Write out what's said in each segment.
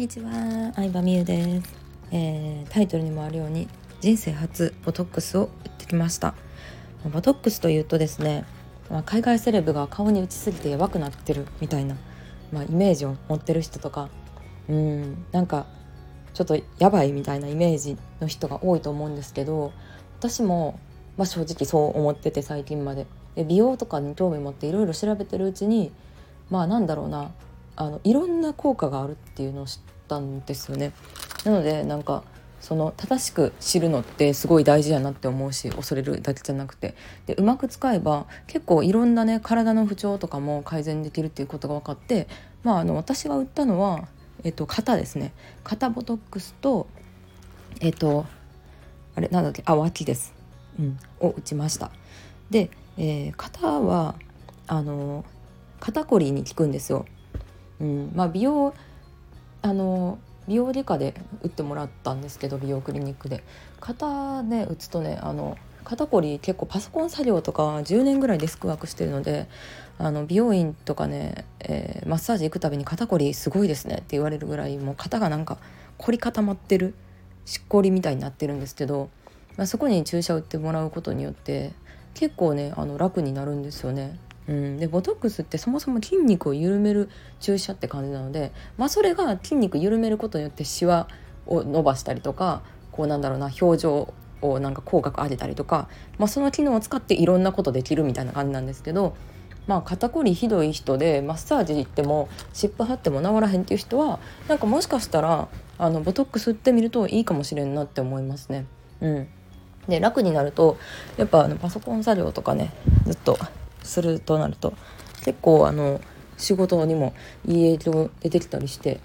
にちは、相葉美優です、えー、タイトルにもあるように人生初ボトックスを打ってきました。ボトックスというとですね、ま、海外セレブが顔に打ちすぎてやばくなってるみたいな、まあ、イメージを持ってる人とかうんなんかちょっとやばいみたいなイメージの人が多いと思うんですけど私も、まあ、正直そう思ってて最近まで。で美容とかに興味持っていろいろ調べてるうちにまあなんだろうなあのいろんな効果があるっていうのを知ったんですよね。なのでなんかその正しく知るのってすごい大事やなって思うし恐れるだけじゃなくて。でうまく使えば結構いろんなね体の不調とかも改善できるっていうことが分かってまああの私が打ったのは、えっと、肩ですね。肩ボトックスとえっとあれなんだっけあ脇です、うん、を打ちました。で、えー、肩はあの肩こりに効くんですよ。うんまあ、美容あの美容外科で打ってもらったんですけど美容クリニックで肩ね打つとねあの肩こり結構パソコン作業とか10年ぐらいデスクワークしてるのであの美容院とかね、えー、マッサージ行くたびに肩こりすごいですねって言われるぐらいもう肩がなんか凝り固まってるしっこりみたいになってるんですけど、まあ、そこに注射打ってもらうことによって結構ねあの楽になるんですよね。うん、でボトックスってそもそも筋肉を緩める注射って感じなので、まあ、それが筋肉緩めることによってシワを伸ばしたりとかこうなんだろうな表情をなんか口角上げたりとか、まあ、その機能を使っていろんなことできるみたいな感じなんですけど、まあ、肩こりひどい人でマッサージ行っても湿布貼っても治らへんっていう人はなんかもしかしたらあのボトックスってみるといいかもしれんなって思いますね。うん、で楽になるとやっぱあのパソコン作業とかねずっとするとなると結構あの仕事にもいい影響出てきたりして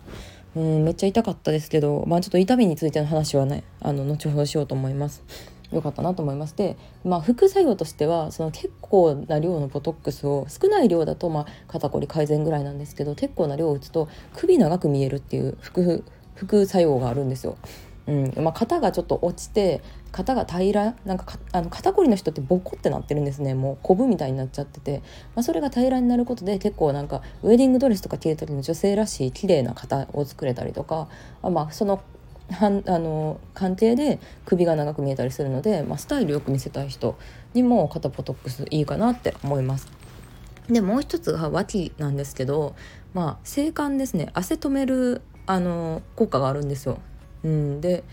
うんめっちゃ痛かったですけどまあちょっと痛みについての話はねあの後ほどしようと思います。よかったなと思いますで、まあ、副作用としてはその結構な量のボトックスを少ない量だとまあ肩こり改善ぐらいなんですけど結構な量を打つと首長く見えるっていう副副作用があるんですよ。うん。まあ、肩がちょっと落ちて肩が平らなんかあの肩こりの人ってボコってなってるんですね。もうコブみたいになっちゃってて、まあ、それが平らになることで結構なんかウェディングドレスとか着る時の女性らしい綺麗な肩を作れたりとか。まあそのはんあの鑑定で首が長く見えたりするので、まあ、スタイルよく見せたい人にも肩ポトックスいいかなって思います。でもう一つが脇なんですけど、まあ、性感ですね。汗止めるあの効果があるんですよ。うん、で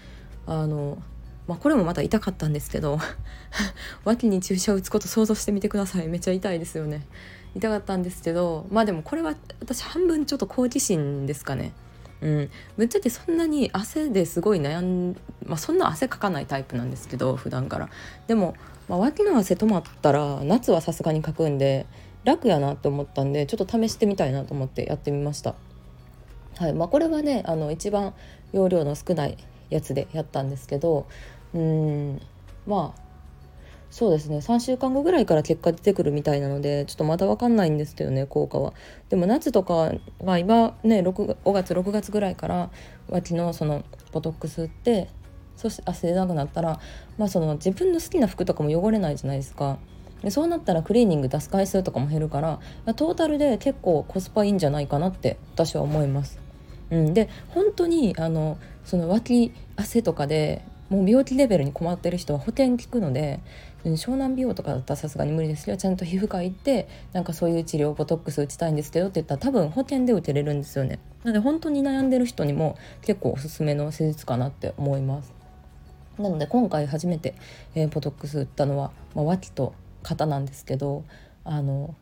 あの、まあ、これもまた痛かったんですけど 脇に注射を打つこと想像してみてください。めっちゃ痛いですよね。痛かったんですけどまあでもこれは私半分ちょっと好奇心ですかね。うん、ぶっちゃけそんなに汗ですごい悩んまあそんな汗かかないタイプなんですけど普段から。でも、まあ、脇の汗止まったら夏はさすがにかくんで楽やなって思ったんでちょっと試してみたいなと思ってやってみました。はい。まあ、これはねあの一番容量の少ないやつでやったんですけどうんまあそうですね3週間後ぐらいから結果出てくるみたいなのでちょっとまだ分かんないんですけどね効果は。でも夏とかは今ね6 5月6月ぐらいから脇のそのボトックスってそして汗出なくなったら、まあ、その自分の好きな服とかも汚れないじゃないですか。でそうなったらクリーニング出す回数とかも減るからトータルで結構コスパいいんじゃないかなって私は思います。うん、で本当にあのその脇汗とかでもう病気レベルに困ってる人は補填効くので、湘南美容とかだったらさすがに無理ですけどちゃんと皮膚科行ってなんかそういう治療ボトックス打ちたいんですけどって言ったら多分補填で打てれるんですよね。なので本当に悩んでる人にも結構おすすめの施術かなって思います。なので今回初めて、えー、ボトックス打ったのは、まあ、脇と肩なんですけどあの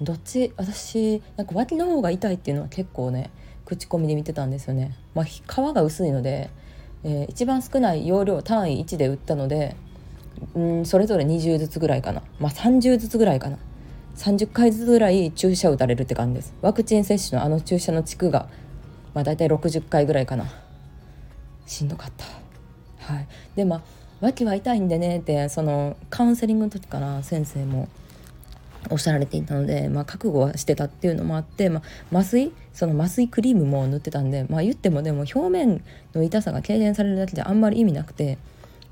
どっち私なんか脇の方が痛いっていうのは結構ね口コミで見てたんですよね、まあ、皮が薄いので、えー、一番少ない容量単位1で打ったのでうんそれぞれ20ずつぐらいかな、まあ、30ずつぐらいかな。30回ずつぐらい注射を打たれるって感じです。ワクチン接種のあの注射の地区が、まあ、大体60回ぐらいかな。しんどかった。はい。でまあ脇は痛いんでねってそのカウンセリングの時から先生も。おっしゃられていたので、まあ、覚悟はしてたっていうのもあって、まあ、麻酔その麻酔クリームも塗ってたんで、まあ、言ってもでも表面の痛さが軽減されるだけであんまり意味なくて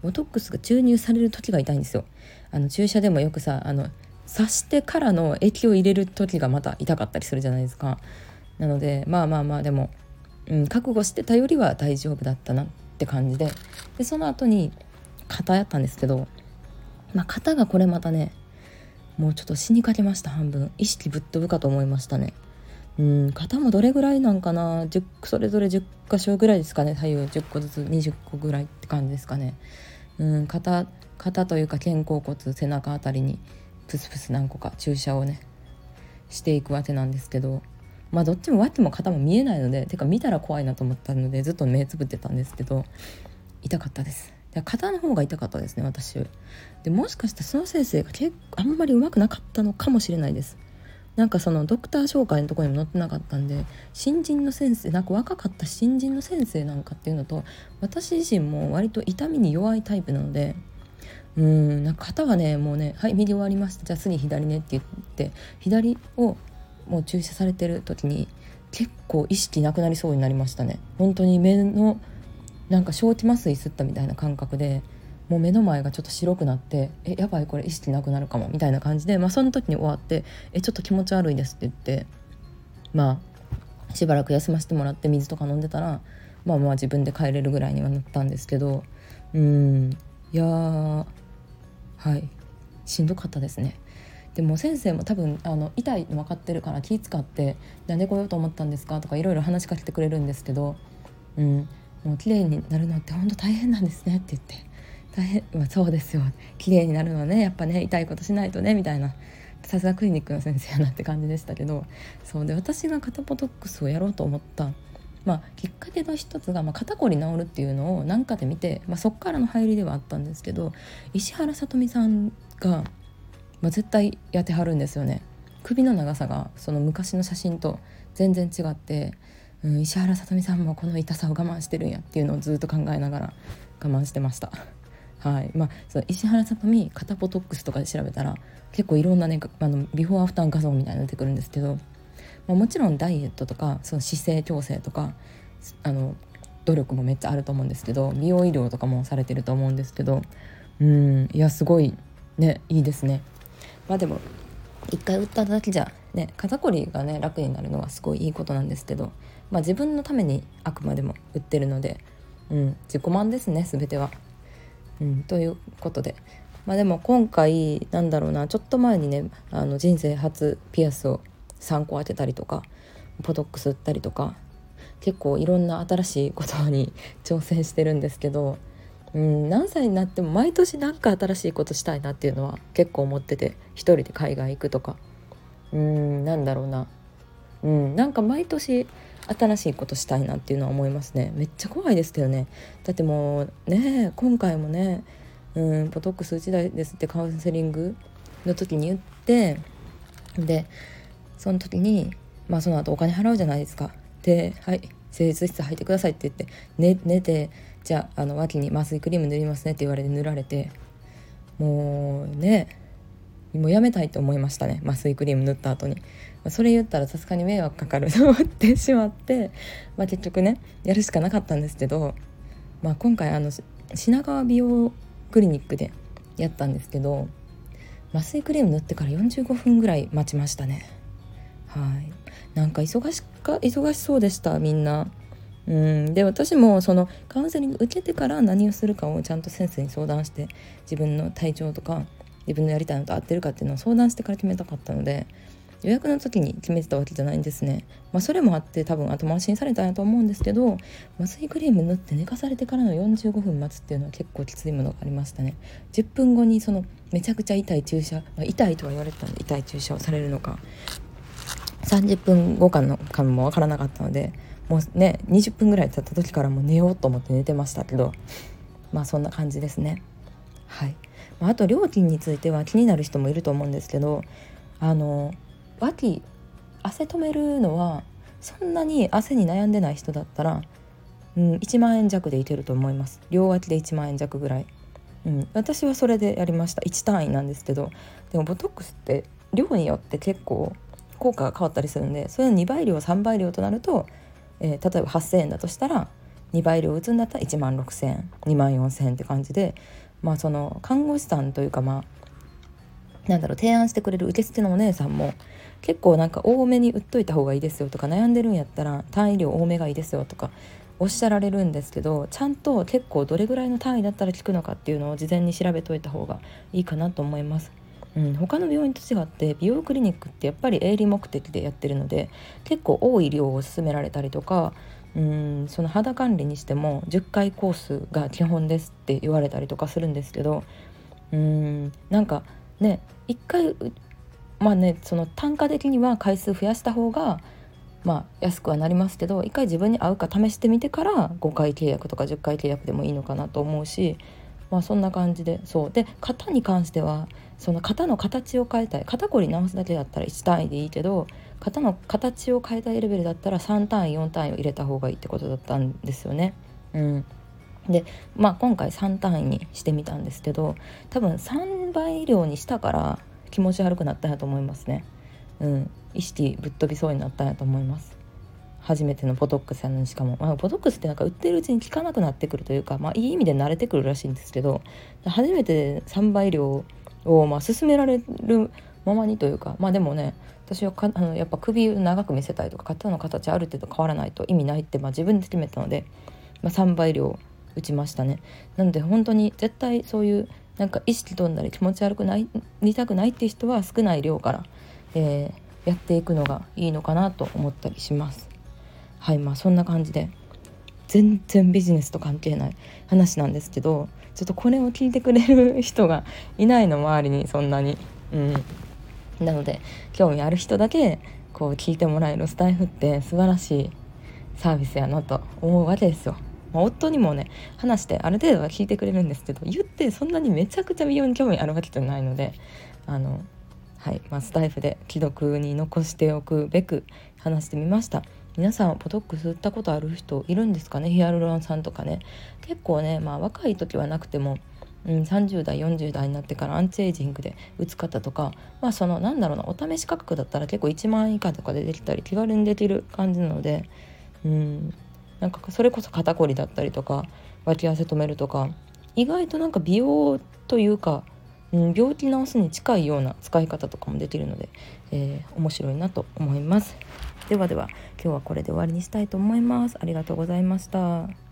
ボトックスが注入される時が痛いんですよ。あの注射でもよくさあの刺してからの液を入れる時がまた痛かったりするじゃないですか。なのでまあまあまあでもうん、覚悟してたよりは大丈夫だったなって感じででその後に肩やったんですけど、まあ、肩がこれまたねもうちょっと死にかけました半分。意識ぶっ飛ぶかと思いましたね。うん肩もどれぐらいなんかな？10それぞれ10箇所ぐらいですかね。左右10個ずつ20個ぐらいって感じですかね。うん肩肩というか肩甲骨背中あたりにプスプス何個か注射をねしていくわけなんですけど。まあどっちも脇も肩も見えないのでてか見たら怖いなと思ったのでずっと目つぶってたんですけど痛かったです。肩の方が痛かったですね私。でもしかしたらその先生が結構あんまりうまくなかったのかもしれないです。なんかそのドクター紹介のとこにも載ってなかったんで新人の先生なんか若かった新人の先生なんかっていうのと私自身も割と痛みに弱いタイプなのでうんなんか肩はねもうね「はい右終わりました。じゃあ次左ね」って言って左をもう注射されてる時に結構意識なくなりそうになりましたね。本当に目のなんか小気麻酔吸ったみたいな感覚でもう目の前がちょっと白くなって「えやばいこれ意識なくなるかも」みたいな感じで、まあ、その時に終わって「えちょっと気持ち悪いです」って言ってまあしばらく休ませてもらって水とか飲んでたらまあまあ自分で帰れるぐらいにはなったんですけどうんいやはいしんどかったですね。でも先生も多分あの痛いの分かってるから気使って「なんで来ようと思ったんですか?」とかいろいろ話しかけてくれるんですけど「うんもう綺麗になるのって本当大変なんですね」って言って「大変、まあ、そうですよ。綺麗になるのはね。やっぱね痛いことしないとね」みたいな。さすがクリニックの先生やなって感じでしたけど。そうで私が肩ポトックスをやろうと思った。まあ、きっかけの一つが、まあ、肩こり治るっていうのを何かで見て、まあ、そっからの入りではあったんですけど石原さとみさんがまあ、絶対やってはるんですよね。首の長さがその昔の写真と全然違って、うん、石原さとみさんもこの痛さを我慢してるんやっていうのをずっと考えながら我慢してました。はいまあ、その石原さとみ肩ポトックスとかで調べたら結構いろんなねあのビフォーアフター画像みたいなの出てくるんですけど、まあ、もちろんダイエットとかその姿勢矯正とかあの努力もめっちゃあると思うんですけど美容医療とかもされてると思うんですけどうんいやすごいねいいですね。まあでも一回打っただけじゃね肩こりがね楽になるのはすごいいいことなんですけど、まあ、自分のためにあくまでも打ってるので、うん、自己満ですね全ては。うん、ということで。まあでも今回なんだろうなちょっと前にねあの人生初ピアスを3個当てたりとかポトックス打ったりとか結構いろんな新しいことに挑戦してるんですけどうん何歳になっても毎年何か新しいことしたいなっていうのは結構思ってて一人で海外行くとか。うんなんだろうな。うんなんか毎年新しいことしたいなっていうのは思いますね。めっちゃ怖いですけどね。だってもうね今回もねうんポトックス打ちたいですってカウンセリングの時に言ってでその時にまあその後お金払うじゃないですか。で「はい施術室入ってください」って言って寝寝てじゃああの脇に麻酔クリーム塗りますねって言われて塗られてもうねもうやめたいと思いましたね麻酔クリーム塗った後に。それ言ったらさすがに迷惑かかると思ってしまって、まあ、結局ねやるしかなかったんですけど、まあ、今回あの品川美容クリニックでやったんですけど麻酔クリーム塗ってから45分ぐらい待ちましたね。はい。なんか忙しか忙しそうでしたみんな。うん。で私もそのカウンセリング受けてから何をするかをちゃんと先生に相談して自分の体調とか自分のやりたいのと合ってるかっていうのを相談してから決めたかったので予約の時に決めてたわけじゃないんですね、まあ、それもあって多分後回しにされたんやと思うんですけど麻酔クリーム塗って寝かされてからの45分待つっていうのは結構きついものがありましたね。10分後にそのめちゃくちゃ痛い注射、まあ、痛いとは言われてたんで痛い注射をされるのか。30分後かのかもわからなかったのでもうね20分ぐらい経った時からもう寝ようと思って寝てましたけどまあそんな感じですね。はい、あ、あと料金については気になる人もいると思うんですけどあの脇汗止めるのはそんなに汗に悩んでない人だったら、うん、1万円弱でいけると思います。両脇で1万円弱ぐらい、うん、私はそれでやりました。1単位なんですけどでもボトックスって量によって結構効果が変わったりするんでそれの2倍量3倍量となるとえー、例えば8,000円だとしたら2倍量打つんだったら1万6,000円2万4,000円って感じでまあその看護師さんというかまあなんだろう提案してくれる受付のお姉さんも結構なんか多めに売っといた方がいいですよとか悩んでるんやったら単位量多めがいいですよとかおっしゃられるんですけどちゃんと結構どれぐらいの単位だったら効くのかっていうのを事前に調べといた方がいいかなと思います。うん、他の病院と違って美容クリニックってやっぱり営利目的でやってるので結構多い量を勧められたりとかうんその肌管理にしても10回コースが基本ですって言われたりとかするんですけどうんなんかね1回まあねその単価的には回数増やした方がまあ安くはなりますけど一回自分に合うか試してみてから5回契約とか10回契約でもいいのかなと思うしまあそんな感じでそう。で型に関してはその型の形を変えたい。肩こり直すだけだったら1単位でいいけど型の形を変えたいレベルだったら3単位4単位を入れた方がいいってことだったんですよね。うん、でまあ今回3単位にしてみたんですけど多分3倍量にしたから気持ち悪くなったんやと思いますね。うん、意識ぶっ飛びそうになったんやと思います。初めてのボトックスやのにしかも、まあ、ボトックスってなんか売ってるうちに効かなくなってくるというか、まあ、いい意味で慣れてくるらしいんですけど初めて3倍量をまあ勧められるままにというかまあでもね私はかあのやっぱ首を長く見せたいとか肩の形ある程度変わらないと意味ないって、まあ、自分で決めたので、まあ、3倍量打ちましたね。なので本当に絶対そういうなんか意識飛んだり気持ち悪くないりたくないっていう人は少ない量から、えー、やっていくのがいいのかなと思ったりします。はいまあそんな感じで。全然ビジネスと関係ない話なんですけどちょっとこれを聞いてくれる人がいないの周りにそんなに。うん。なので興味ある人だけこう聞いてもらえるスタイフって素晴らしいサービスやなと思うわけですよ。まあ、夫にもね話してある程度は聞いてくれるんですけど言ってそんなにめちゃくちゃ美容に興味あるわけじゃないのであのはい。まあ、スタイフで既読に残しておくべく話してみました。皆さんポトックス打ったことある人いるんですかね？ヒアルロン酸とかね。結構ねまあ若い時はなくてもうん、30代40代になってからアンチエイジングで打つ方とかまあそのなんだろうなお試し価格だったら結構1万円以下とかでできたり気軽にできる感じなのでうんなんかそれこそ肩こりだったりとか脇汗止めるとか意外となんか美容というかん、病気治すに近いような使い方とかもできるので、えー、面白いなと思います。ではでは今日はこれで終わりにしたいと思います。ありがとうございました。